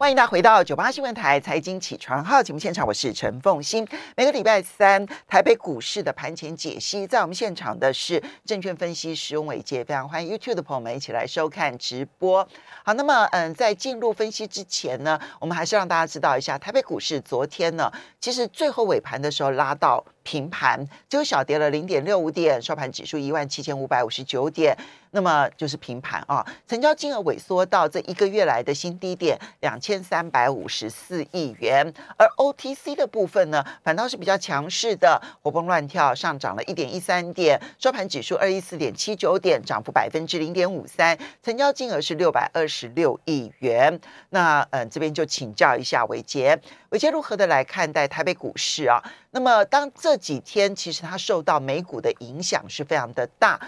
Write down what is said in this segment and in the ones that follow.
欢迎大家回到九八新闻台财经起床号节目现场，我是陈凤欣。每个礼拜三台北股市的盘前解析，在我们现场的是证券分析师翁伟杰，非常欢迎 YouTube 的朋友们一起来收看直播。好，那么嗯，在进入分析之前呢，我们还是让大家知道一下，台北股市昨天呢，其实最后尾盘的时候拉到平盘，就小跌了零点六五点，收盘指数一万七千五百五十九点。那么就是平盘啊，成交金额萎缩到这一个月来的新低点两千三百五十四亿元，而 OTC 的部分呢，反倒是比较强势的，活蹦乱跳，上涨了一点一三点，收盘指数二一四点七九点，涨幅百分之零点五三，成交金额是六百二十六亿元。那嗯，这边就请教一下伟杰，伟杰如何的来看待台北股市啊？那么当这几天其实它受到美股的影响是非常的大。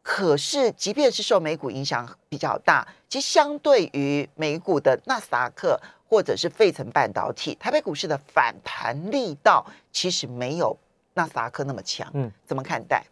可是，即便是受美股影响比较大，其实相对于美股的纳斯达克或者是费城半导体，台北股市的反弹力道其实没有纳斯达克那么强。嗯，怎么看待？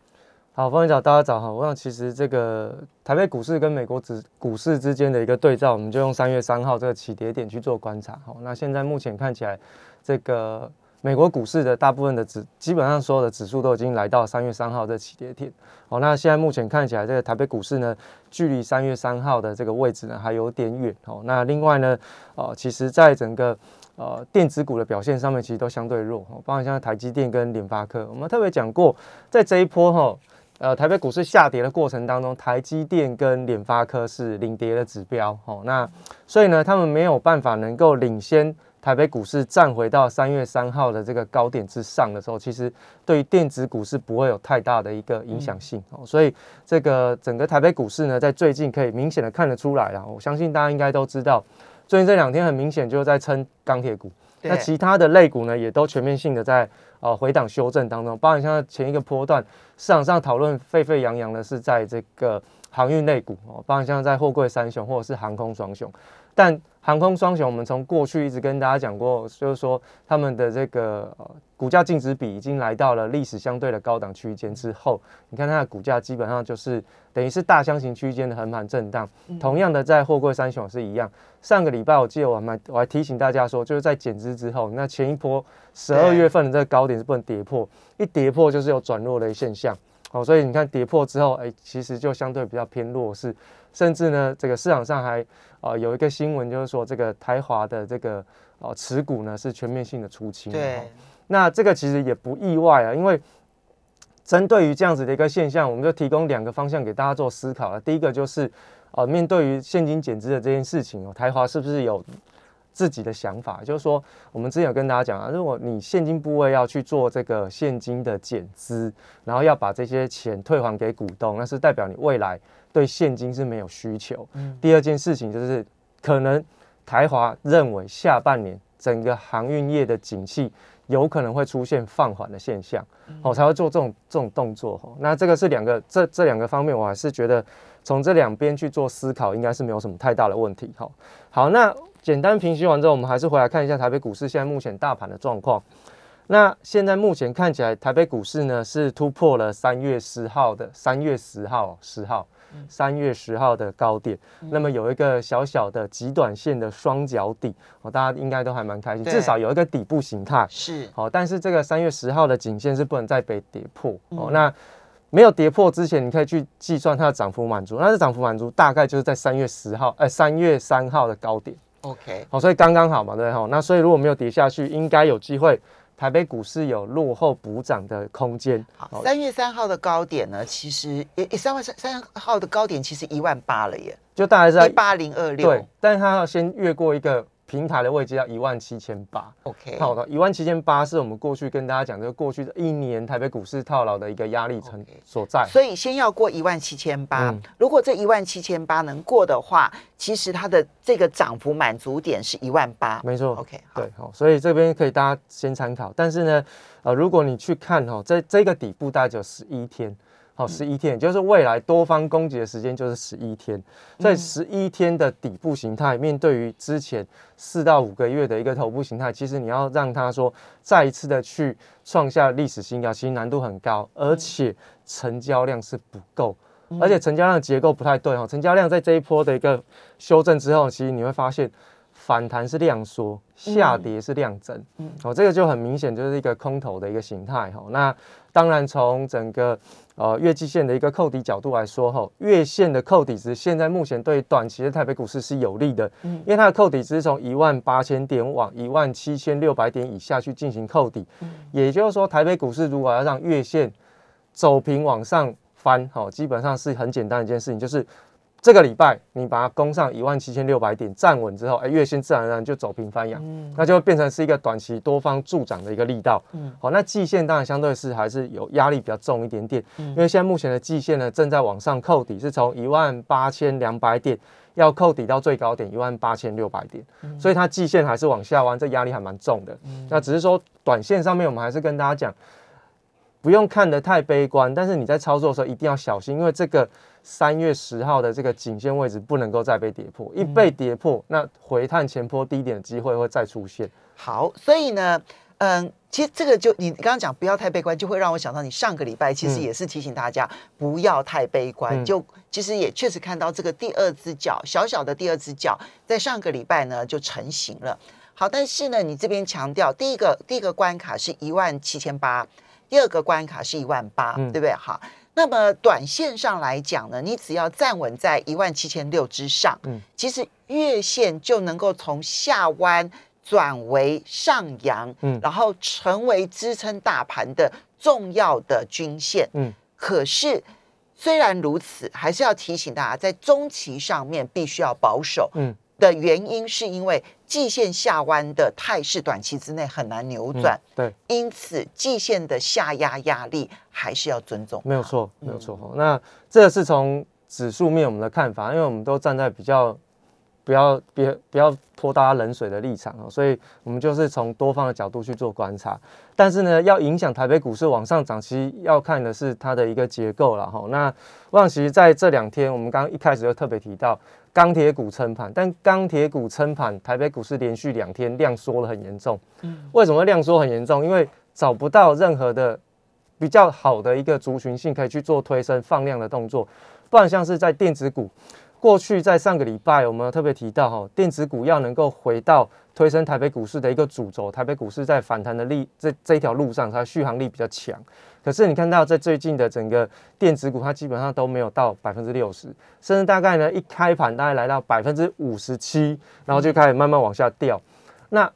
好，方院长，大家早好。我想，其实这个台北股市跟美国指股市之间的一个对照，我们就用三月三号这个起跌点去做观察。好，那现在目前看起来，这个。美国股市的大部分的指，基本上所有的指数都已经来到三月三号这起跌点。哦，那现在目前看起来，这个台北股市呢，距离三月三号的这个位置呢还有点远。哦，那另外呢，呃，其实在整个呃电子股的表现上面，其实都相对弱。哦，包括像台积电跟联发科，我们特别讲过，在这一波哈，呃，台北股市下跌的过程当中，台积电跟联发科是领跌的指标。哦，那所以呢，他们没有办法能够领先。台北股市站回到三月三号的这个高点之上的时候，其实对于电子股市不会有太大的一个影响性哦。所以这个整个台北股市呢，在最近可以明显的看得出来了。我相信大家应该都知道，最近这两天很明显就是在撑钢铁股，那其他的类股呢，也都全面性的在呃回档修正当中。包含像前一个波段市场上讨论沸沸扬扬的是在这个航运类股哦，包含像在货柜三雄或者是航空双雄。但航空双雄，我们从过去一直跟大家讲过，就是说他们的这个股价净值比已经来到了历史相对的高档区间之后，你看它的股价基本上就是等于是大箱型区间的横盘震荡。同样的，在货柜三雄是一样。上个礼拜我记得我还我还提醒大家说，就是在减资之后，那前一波十二月份的这个高点是不能跌破，一跌破就是有转弱的现象。哦，所以你看跌破之后，哎，其实就相对比较偏弱势，甚至呢，这个市场上还啊有一个新闻，就是说这个台华的这个哦持股呢是全面性的出清。对，那这个其实也不意外啊，因为针对于这样子的一个现象，我们就提供两个方向给大家做思考了。第一个就是啊，面对于现金减资的这件事情哦，台华是不是有？自己的想法就是说，我们之前有跟大家讲啊，如果你现金部位要去做这个现金的减资，然后要把这些钱退还给股东，那是代表你未来对现金是没有需求。嗯第二件事情就是，可能台华认为下半年整个航运业的景气有可能会出现放缓的现象，哦，才会做这种这种动作。哦，那这个是两个这这两个方面，我还是觉得从这两边去做思考，应该是没有什么太大的问题。好，好，那。简单平息完之后，我们还是回来看一下台北股市现在目前大盘的状况。那现在目前看起来，台北股市呢是突破了三月十号的三月十号十号三月十号的高点，那么有一个小小的极短线的双脚底哦，大家应该都还蛮开心，至少有一个底部形态是好。但是这个三月十号的颈线是不能再被跌破哦。那没有跌破之前，你可以去计算它的涨幅满足，那是涨幅满足大概就是在三月十号哎三月三号的高点。OK，好，所以刚刚好嘛，对哈。那所以如果没有跌下去，应该有机会，台北股市有落后补涨的空间。好，三月三号的高点呢，其实也三万三三号的高点其实一万八了耶，就大概在一八零二六。对，但是它要先越过一个。平台的位置要一万七千八，OK，好的，一万七千八是我们过去跟大家讲，这个过去的一年台北股市套牢的一个压力层所在。所以先要过一万七千八，如果这一万七千八能过的话，其实它的这个涨幅满足点是一万八，没错，OK，对，好，所以这边可以大家先参考。但是呢，呃，如果你去看哈，这这个底部大概只有十一天。好，十一天，就是未来多方攻击的时间就是十一天，在十一天的底部形态，面对于之前四到五个月的一个头部形态，其实你要让它说再一次的去创下历史新高，其实难度很高，而且成交量是不够，而且成交量结构不太对哈，成交量在这一波的一个修正之后，其实你会发现反弹是量缩，下跌是量增，嗯，哦，这个就很明显就是一个空头的一个形态哈。那当然从整个呃月季线的一个扣底角度来说哈，月线的扣底值现在目前对短期的台北股市是有利的，嗯，因为它的扣底值从一万八千点往一万七千六百点以下去进行扣底，嗯，也就是说台北股市如果要让月线走平往上翻，哈，基本上是很简单一件事情，就是。这个礼拜你把它攻上一万七千六百点站稳之后，哎，月线自然而然就走平翻阳，那就会变成是一个短期多方助涨的一个力道。嗯，好，那季线当然相对是还是有压力比较重一点点，因为现在目前的季线呢正在往上扣底，是从一万八千两百点要扣底到最高点一万八千六百点，所以它季线还是往下弯，这压力还蛮重的。那只是说短线上面，我们还是跟大家讲，不用看得太悲观，但是你在操作的时候一定要小心，因为这个。三月十号的这个颈线位置不能够再被跌破，一被跌破，那回探前坡低点的机会会再出现。好，所以呢，嗯，其实这个就你刚刚讲不要太悲观，就会让我想到你上个礼拜其实也是提醒大家不要太悲观，就其实也确实看到这个第二只脚小小的第二只脚在上个礼拜呢就成型了。好，但是呢，你这边强调第一个第一个关卡是一万七千八，第二个关卡是一万八，对不对？好。那么短线上来讲呢，你只要站稳在一万七千六之上，嗯，其实月线就能够从下弯转为上扬，嗯，然后成为支撑大盘的重要的均线，嗯。可是虽然如此，还是要提醒大家，在中期上面必须要保守，嗯。的原因是因为季线下弯的态势短期之内很难扭转，对，因此季线的下压压力还是要尊重。没有错，没有错。那这是从指数面我们的看法，因为我们都站在比较。不要别不要泼大家冷水的立场哦，所以我们就是从多方的角度去做观察。但是呢，要影响台北股市往上涨，其实要看的是它的一个结构了哈。那望其实在这两天，我们刚刚一开始就特别提到钢铁股撑盘，但钢铁股撑盘，台北股市连续两天量缩了很严重。嗯，为什么量缩很严重？因为找不到任何的比较好的一个族群性可以去做推升放量的动作，不然像是在电子股。过去在上个礼拜，我们特别提到哈，电子股要能够回到推升台北股市的一个主轴，台北股市在反弹的力这这一条路上，它续航力比较强。可是你看到在最近的整个电子股，它基本上都没有到百分之六十，甚至大概呢一开盘大概来到百分之五十七，然后就开始慢慢往下掉。那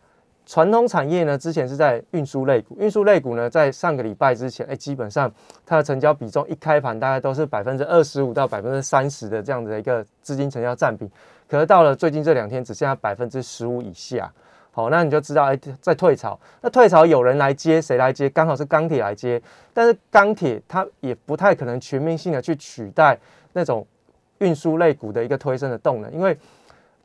传统产业呢，之前是在运输类股，运输类股呢，在上个礼拜之前，哎，基本上它的成交比重一开盘大概都是百分之二十五到百分之三十的这样子的一个资金成交占比，可是到了最近这两天，只剩下百分之十五以下。好，那你就知道，哎，在退潮，那退潮有人来接，谁来接？刚好是钢铁来接，但是钢铁它也不太可能全面性的去取代那种运输类股的一个推升的动能，因为。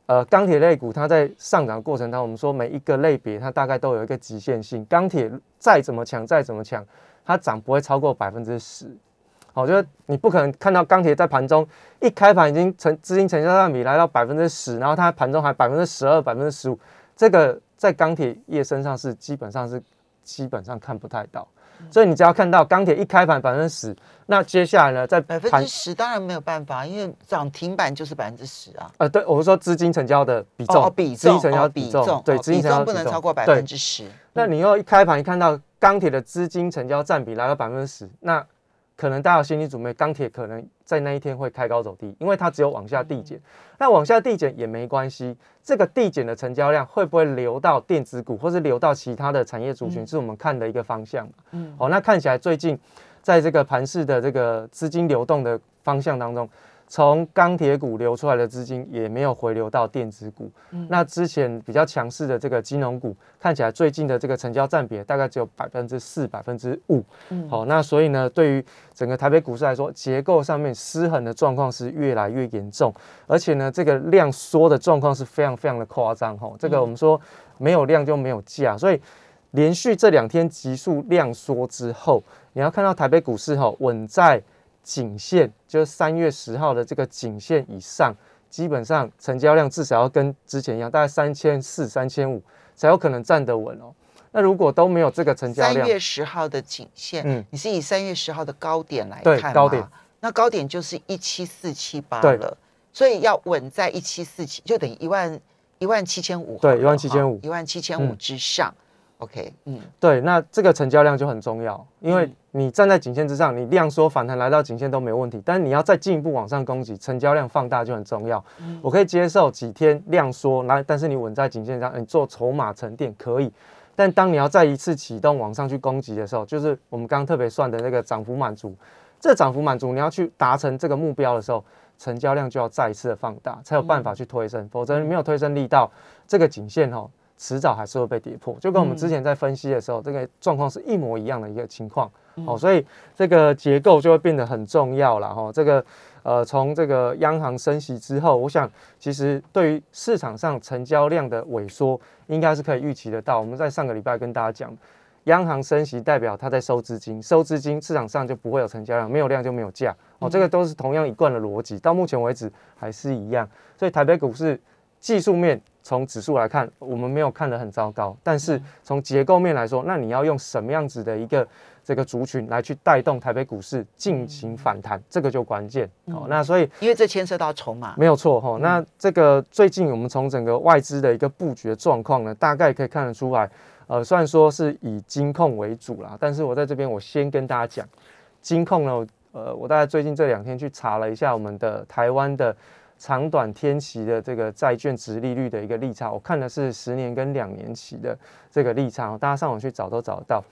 呃，钢铁类股它在上涨过程当中，我们说每一个类别它大概都有一个极限性。钢铁再怎么强，再怎么强，它涨不会超过百分之十。好，就是你不可能看到钢铁在盘中一开盘已经成资金成交占比来到百分之十，然后它盘中还百分之十二、百分之十五，这个在钢铁业身上是基本上是基本上看不太到。所以你只要看到钢铁一开盘百分之十，那接下来呢，在百分之十当然没有办法，因为涨停板就是百分之十啊。呃，对，我是说资金成交的比重，比重，资金成交比重，对，资金成交不能超过百分之十。那你又一开盘一看到钢铁的资金成交占比来到百分之十，那可能大家心理准备，钢铁可能在那一天会开高走低，因为它只有往下递减。那往下递减也没关系，这个递减的成交量会不会流到电子股，或是流到其他的产业族群，是我们看的一个方向。嗯，好，那看起来最近在这个盘市的这个资金流动的方向当中。从钢铁股流出来的资金也没有回流到电子股，那之前比较强势的这个金融股，看起来最近的这个成交占比大概只有百分之四、百分之五。好，那所以呢，对于整个台北股市来说，结构上面失衡的状况是越来越严重，而且呢，这个量缩的状况是非常非常的夸张。哈，这个我们说没有量就没有价，所以连续这两天急速量缩之后，你要看到台北股市哈稳在。颈线就是三月十号的这个颈线以上，基本上成交量至少要跟之前一样，大概三千四、三千五才有可能站得稳哦。那如果都没有这个成交量，三月十号的颈线，嗯，你是以三月十号的高点来看高点，那高点就是一七四七八了，所以要稳在一七四七，就等于一万一万七千五，对一万七千五一万七千五嗯之上。OK，嗯，对，那这个成交量就很重要，因为你站在颈线之上，你量缩反弹来到颈线都没问题，但是你要再进一步往上攻击，成交量放大就很重要。我可以接受几天量缩，来，但是你稳在颈线上，你做筹码沉淀可以。但当你要再一次启动往上去攻击的时候，就是我们刚刚特别算的那个涨幅满足，这涨幅满足你要去达成这个目标的时候，成交量就要再一次的放大，才有办法去推升，否则你没有推升力道，这个颈线哦，迟早还是会被跌破，就跟我们之前在分析的时候，这个状况是一模一样的一个情况。哦，所以这个结构就会变得很重要了哈。这个呃，从这个央行升息之后，我想其实对于市场上成交量的萎缩，应该是可以预期得到。我们在上个礼拜跟大家讲，央行升息代表它在收资金，收资金市场上就不会有成交量，没有量就没有价。哦，这个都是同样一贯的逻辑，到目前为止还是一样。所以台北股市技术面从指数来看，我们没有看得很糟糕，但是从结构面来说，那你要用什么样子的一个这个族群来去带动台北股市进行反弹，这个就关键。好、那所以因为这牵涉到筹码。没有错哈。那这个最近我们从整个外资的一个布局的状况呢，大概可以看得出来，呃，虽然说是以金控为主啦，但是我在这边我先跟大家讲，金控呢，呃，我大概最近这两天去查了一下我们的台湾的长短天期的这个债券值利率的一个利差，我看的是十年跟两年期的这个利差，大家上网去找都找得到。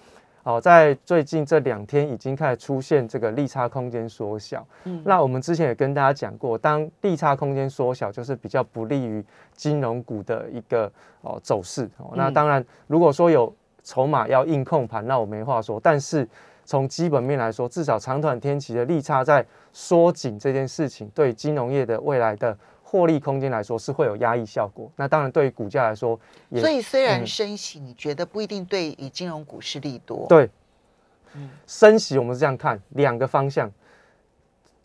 好，在最近这两天已经开始出现这个利差空间缩小。嗯，那我们之前也跟大家讲过，当利差空间缩小，就是比较不利于金融股的一个哦走势。哦，那当然，如果说有筹码要硬控盘，那我没话说。但是从基本面来说，至少长短天期的利差在缩紧这件事情，对金融业的未来的获利空间来说是会有压抑效果。那当然，对于股价来说，也所以虽然嗯升息，你觉得不一定对于金融股市利多。对，嗯升息我们是这样看，两个方向。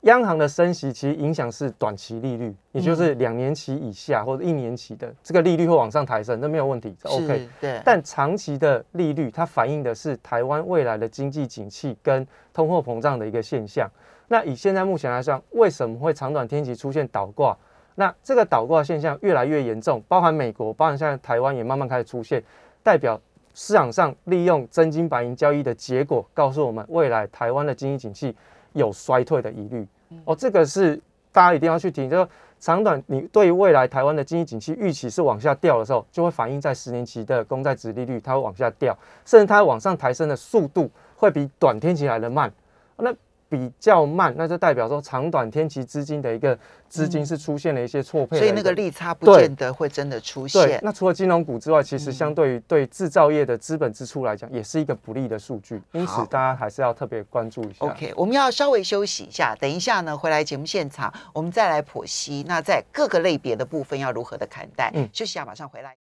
央行的升息其实影响是短期利率，也就是两年期以下或者一年期的这个利率会往上抬升，那没有问题是，OK。对。但长期的利率，它反映的是台湾未来的经济景气跟通货膨胀的一个现象。那以现在目前来说，为什么会长短天期出现倒挂？那这个倒挂现象越来越严重，包含美国，包含现在台湾也慢慢开始出现，代表市场上利用真金白银交易的结果，告诉我们未来台湾的经济景气有衰退的疑虑。哦，这个是大家一定要去听，就是说长短你对于未来台湾的经济景气预期是往下掉的时候，就会反映在十年期的公债值利率，它会往下掉，甚至它往上抬升的速度会比短天期来的慢。那比较慢，那就代表说长短天期资金的一个资金是出现了一些错配所以那个利差不对见得会真的出对现。。那除了金融股之外，其实相对于对制造业的资本支出来讲，也是一个不利的数据，因此大家还是要特别关注一下。OK，我们要稍微休息一下，等一下呢回来节目现场，我们再来剖析。那在各个类别的部分要如何的看待？嗯休息一下，马上回来。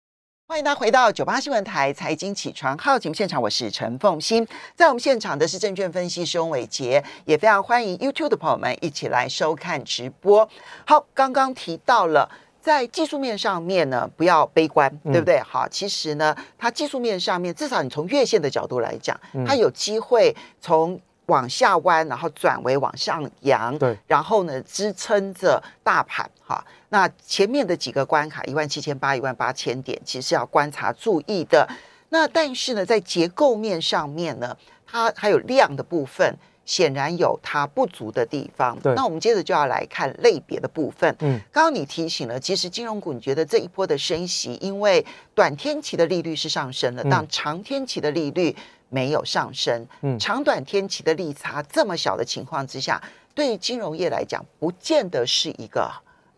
欢迎大家回到九八新闻台财经起床号节目现场，我是陈凤欣，在我们现场的是证券分析师翁伟杰，也非常欢迎 YouTube 的朋友们一起来收看直播。好，刚刚提到了。在技术面上面呢，不要悲观，嗯对不对？好，其实呢，它技术面上面，至少你从月线的角度来讲，嗯它有机会从往下弯，然后转为往上扬，对，然后呢支撑着大盘哈。那前面的几个关卡，一万七千八、一万八千点，其实要观察注意的。那但是呢，在结构面上面呢，它还有量的部分。显然有它不足的地方。对那我们接着就要来看类别的部分。嗯，刚刚你提醒了，其实金融股，你觉得这一波的升息，因为短天期的利率是上升了，嗯但长天期的利率没有上升。嗯长短天期的利差这么小的情况之下，对于金融业来讲，不见得是一个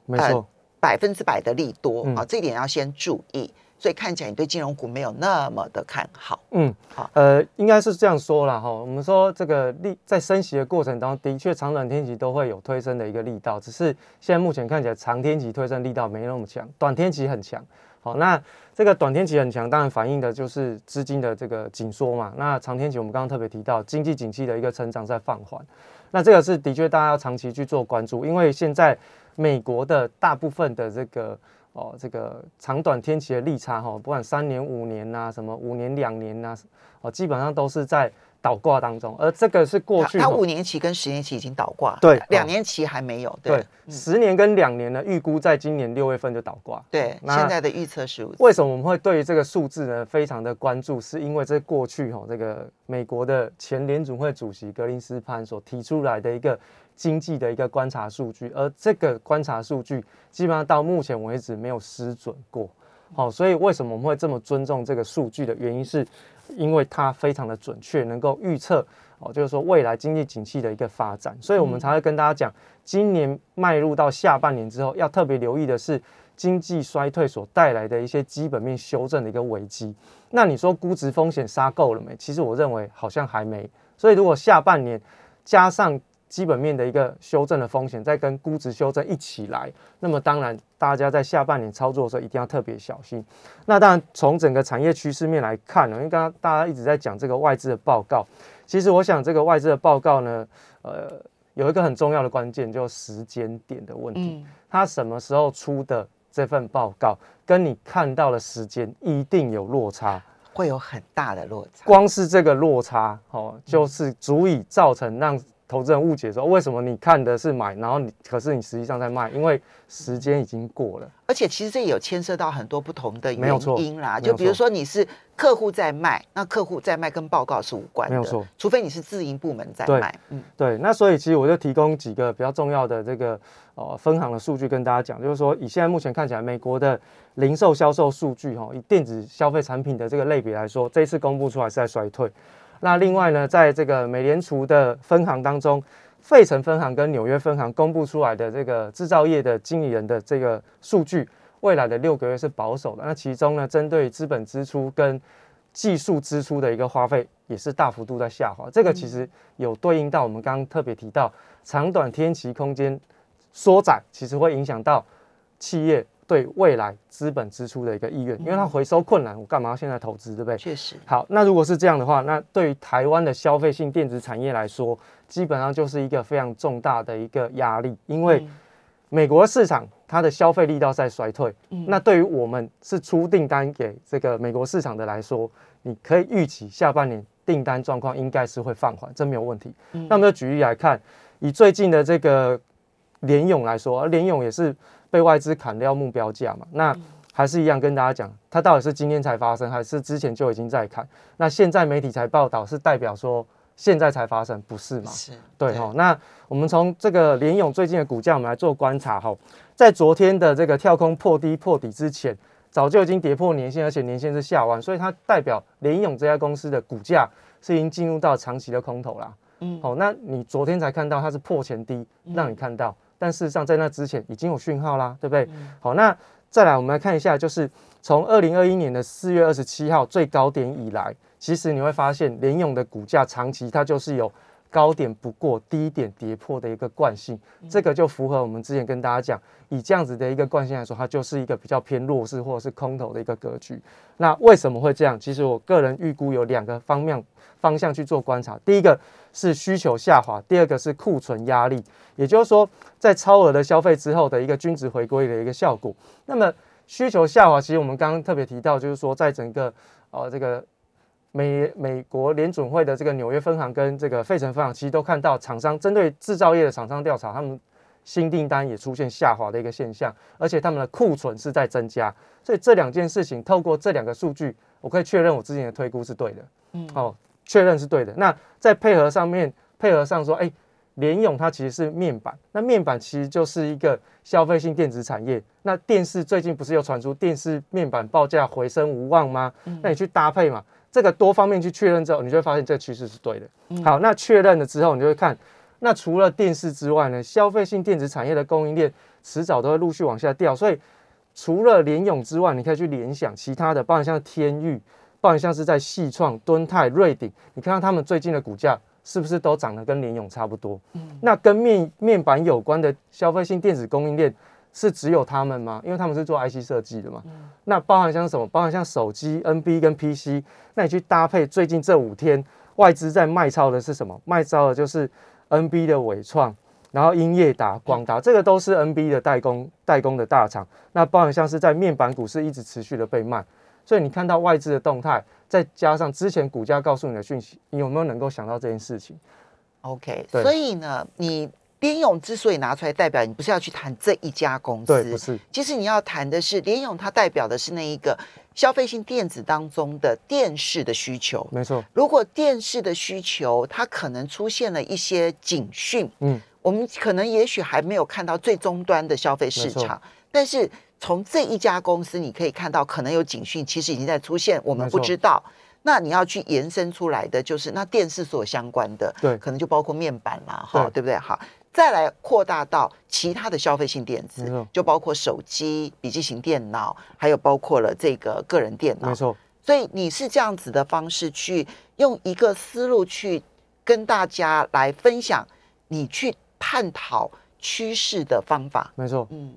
没错，百分之百的利多嗯啊，这一点要先注意。所以看起来你对金融股没有那么的看好。嗯好，呃，应该是这样说了哈。我们说这个利在升息的过程当中，的确长短天期都会有推升的一个力道，只是现在目前看起来长天期推升力道没那么强，短天期很强。好，那这个短天期很强，当然反映的就是资金的这个紧缩嘛。那长天期我们刚刚特别提到，经济景气的一个成长在放缓，那这个是的确大家要长期去做关注，因为现在美国的大部分的这个哦这个长短天期的利差哈，不管三年、五年呐，什么五年、两年呐，哦，基本上都是在。倒挂当中，而这个是过去，它五年期跟十年期已经倒挂，对，两年期还没有，对，十年跟两年呢，预估在今年六月份就倒挂，对，现在的预测是为什么我们会对这个数字呢非常的关注？是因为这过去哈，这个美国的前联储会主席格林斯潘所提出来的一个经济的一个观察数据，而这个观察数据基本上到目前为止没有失准过，好，所以为什么我们会这么尊重这个数据的原因是？因为它非常的准确，能够预测哦，就是说未来经济景气的一个发展，所以我们才会跟大家讲，今年迈入到下半年之后，要特别留意的是经济衰退所带来的一些基本面修正的一个危机。那你说估值风险杀够了没？其实我认为好像还没。所以如果下半年加上基本面的一个修正的风险，再跟估值修正一起来，那么当然大家在下半年操作的时候一定要特别小心。那当然从整个产业趋势面来看呢，因为刚刚大家一直在讲这个外资的报告，其实我想这个外资的报告呢，呃，有一个很重要的关键，就是时间点的问题。它什么时候出的这份报告，跟你看到的时间一定有落差，会有很大的落差。光是这个落差，哦，就是足以造成让。投资人误解说，为什么你看的是买，然后你可是你实际上在卖，因为时间已经过了。而且其实这也有牵涉到很多不同的原因啦，就比如说你是客户在卖，那客户在卖跟报告是无关的，没有错。除非你是自营部门在卖，嗯，对。那所以其实我就提供几个比较重要的这个呃分行的数据跟大家讲，就是说以现在目前看起来，美国的零售销售数据哈，以电子消费产品的这个类别来说，这一次公布出来是在衰退。那另外呢，在这个美联储的分行当中，费城分行跟纽约分行公布出来的这个制造业的经理人的这个数据，未来的六个月是保守的。那其中呢，针对资本支出跟技术支出的一个花费，也是大幅度在下滑。这个其实有对应到我们刚刚特别提到长短天期空间缩窄，其实会影响到企业。对未来资本支出的一个意愿，因为它回收困难，我干嘛要现在投资，对不对？确实。好，那如果是这样的话，那对于台湾的消费性电子产业来说，基本上就是一个非常重大的一个压力，因为美国市场它的消费力道在衰退，那对于我们是出订单给这个美国市场的来说，你可以预期下半年订单状况应该是会放缓，这没有问题。那么就举例来看，以最近的这个联勇来说，联勇也是。被外资砍掉目标价嘛？那还是一样跟大家讲，它到底是今天才发生，还是之前就已经在砍？那现在媒体才报道，是代表说现在才发生，不是吗？是，对哈。那我们从这个联勇最近的股价，我们来做观察哈。在昨天的这个跳空破低破底之前，早就已经跌破年线，而且年线是下弯，所以它代表联勇这家公司的股价是已经进入到长期的空头啦。嗯，好，那你昨天才看到它是破前低，让你看到。但事实上，在那之前已经有讯号啦，对不对？好，那再来，我们来看一下，就是从二零二一年的四月二十七号最高点以来，其实你会发现联勇的股价长期它就是有高点不过低点跌破的一个惯性，这个就符合我们之前跟大家讲，以这样子的一个惯性来说，它就是一个比较偏弱势或者是空头的一个格局。那为什么会这样？其实我个人预估有两个方面方向去做观察，第一个是需求下滑，第二个是库存压力。也就是说，在超额的消费之后的一个均值回归的一个效果。那么需求下滑，其实我们刚刚特别提到，就是说在整个呃这个美美国联准会的这个纽约分行跟这个费城分行，其实都看到厂商针对制造业的厂商调查，他们新订单也出现下滑的一个现象，而且他们的库存是在增加。所以这两件事情，透过这两个数据，我可以确认我之前的推估是对的。嗯，哦，确认是对的。那在配合上面，配合上说，哎。联咏它其实是面板，那面板其实就是一个消费性电子产业。那电视最近不是又传出电视面板报价回升无望吗？那你去搭配嘛，这个多方面去确认之后，你就会发现这个趋势是对的。好，那确认了之后，你就会看，那除了电视之外呢，消费性电子产业的供应链迟早都会陆续往下掉。所以除了联咏之外，你可以去联想其他的，包括像天域，包含像是在细创、敦泰、瑞鼎，你看看他们最近的股价。是不是都涨得跟联咏差不多？嗯，那跟面面板有关的消费性电子供应链是只有他们吗？因为他们是做 IC 设计的嘛。嗯，那包含像什么？包含像手机、NB 跟 PC。那你去搭配最近这五天外资在卖超的是什么？卖超的就是 NB 的伟创、然后英业达、广达，这个都是 NB 的代工代工的大厂。那包含像是在面板股是一直持续的被卖，所以你看到外资的动态，再加上之前股价告诉你的讯息，你有没有能够想到这件事情？OK，所以呢，你联勇之所以拿出来代表，你不是要去谈这一家公司，对，不是，其实你要谈的是联勇，它代表的是那一个消费性电子当中的电视的需求。没错，如果电视的需求它可能出现了一些警讯，嗯，我们可能也许还没有看到最终端的消费市没场，但是从这一家公司你可以看到可能有警讯，其实已经在出现，我们不知道。那你要去延伸出来的就是那电视所相关的，对可能就包括面板啦，哈，对对不对？好，再来扩大到其他的消费性电子，就包括手机、笔记型电脑，还有包括了这个个人电脑没。错，所以你是这样子的方式去用一个思路去跟大家来分享，你去探讨趋势的方法。没错。嗯，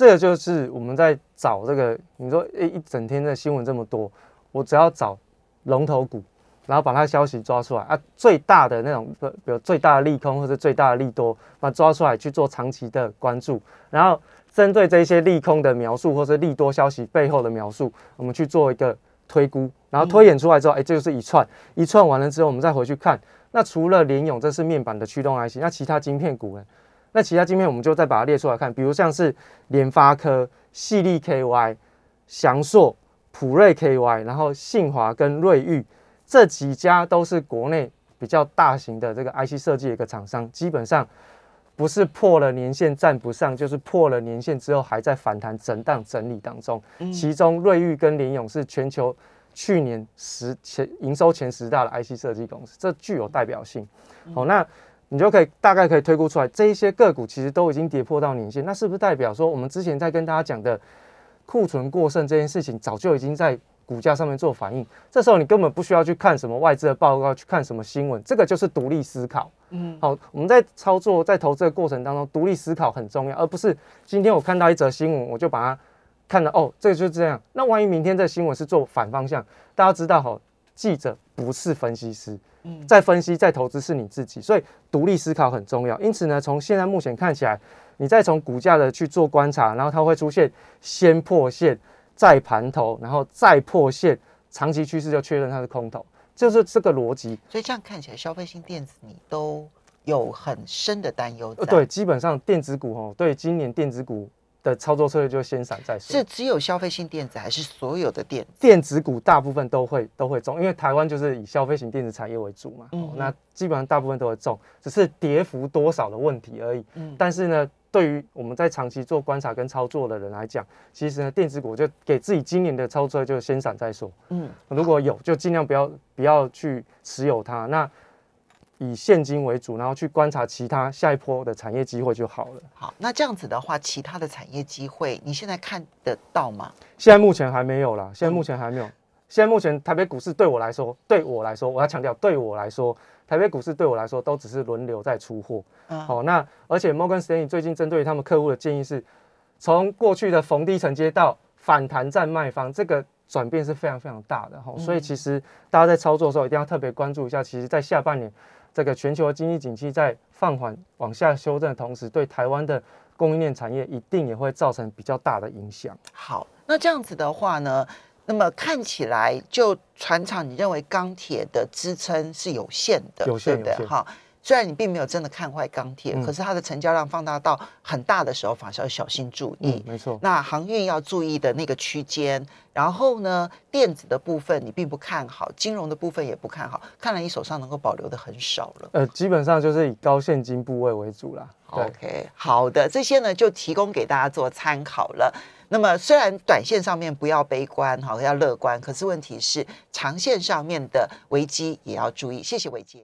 这个就是我们在找这个，你说诶一整天的新闻这么多，我只要找龙头股，然后把它消息抓出来啊，最大的那种，比如最大的利空或者最大的利多，把它抓出来去做长期的关注，然后针对这些利空的描述或者利多消息背后的描述，我们去做一个推估，然后推演出来之后，哎、这就是一串，一串完了之后，我们再回去看，那除了联咏这是面板的驱动 IC，那其他晶片股呢？那其他晶片我们就再把它列出来看，比如像是联发科、细粒 KY、翔硕、普瑞 KY，然后信华跟瑞昱这几家都是国内比较大型的这个 IC 设计的一个厂商，基本上不是破了年限站不上，就是破了年限之后还在反弹震荡整理当中。其中瑞昱跟联咏是全球去年十前营收前十大的 IC 设计公司，这具有代表性。好、那你就可以大概可以推估出来，这一些个股其实都已经跌破到年线，那是不是代表说我们之前在跟大家讲的库存过剩这件事情，早就已经在股价上面做反应？这时候你根本不需要去看什么外资的报告，去看什么新闻，这个就是独立思考。嗯，好，我们在操作在投资的过程当中，独立思考很重要，而不是今天我看到一则新闻，我就把它看了哦，这个就是这样。那万一明天这新闻是做反方向，大家知道哈，记者不是分析师，嗯在分析在投资是你自己，所以独立思考很重要。因此呢，从现在目前看起来，你再从股价的去做观察，然后它会出现先破线，再盘头，然后再破线，长期趋势就确认它是空头，就是这个逻辑。所以这样看起来，消费性电子你都有很深的担忧。呃，对，，基本上电子股哦，对今年电子股的操作策略就先闪再说。是只有消费性电子，还是所有的电子？电子股大部分都会都会中，因为台湾就是以消费型电子产业为主嘛，嗯哦那基本上大部分都会中，只是跌幅多少的问题而已。嗯但是呢，对于我们在长期做观察跟操作的人来讲，其实呢，电子股就给自己今年的操作就先闪再说。嗯，如果有，就尽量不要不要去持有它。那以现金为主，然后去观察其他下一波的产业机会就好了。好，那这样子的话，其他的产业机会，你现在看得到吗？现在目前还没有啦，现在目前还没有。现在目前台北股市对我来说，对我来说，我要强调，对我来说，台北股市对我来说都只是轮流在出货。嗯，好、那而且 Morgan Stanley 最近针对他们客户的建议是，从过去的逢低承接到反弹站卖方，这个转变是非常非常大的哈、所以其实大家在操作的时候一定要特别关注一下，其实在下半年这个全球经济景气在放缓往下修正的同时，对台湾的供应链产业一定也会造成比较大的影响。好，那这样子的话呢，那么看起来就船厂，你认为钢铁的支撑是有限的，有限对不对？哈，虽然你并没有真的看坏钢铁，嗯可是它的成交量放大到很大的时候，反而是要小心注意。嗯，没错。那航运要注意的那个区间，然后呢，电子的部分你并不看好，金融的部分也不看好，看来你手上能够保留的很少了。呃，基本上就是以高现金部位为主啦。OK，好的，这些呢就提供给大家做参考了。那么虽然短线上面不要悲观哈，要乐观，可是问题是长线上面的危机也要注意。谢谢伟杰。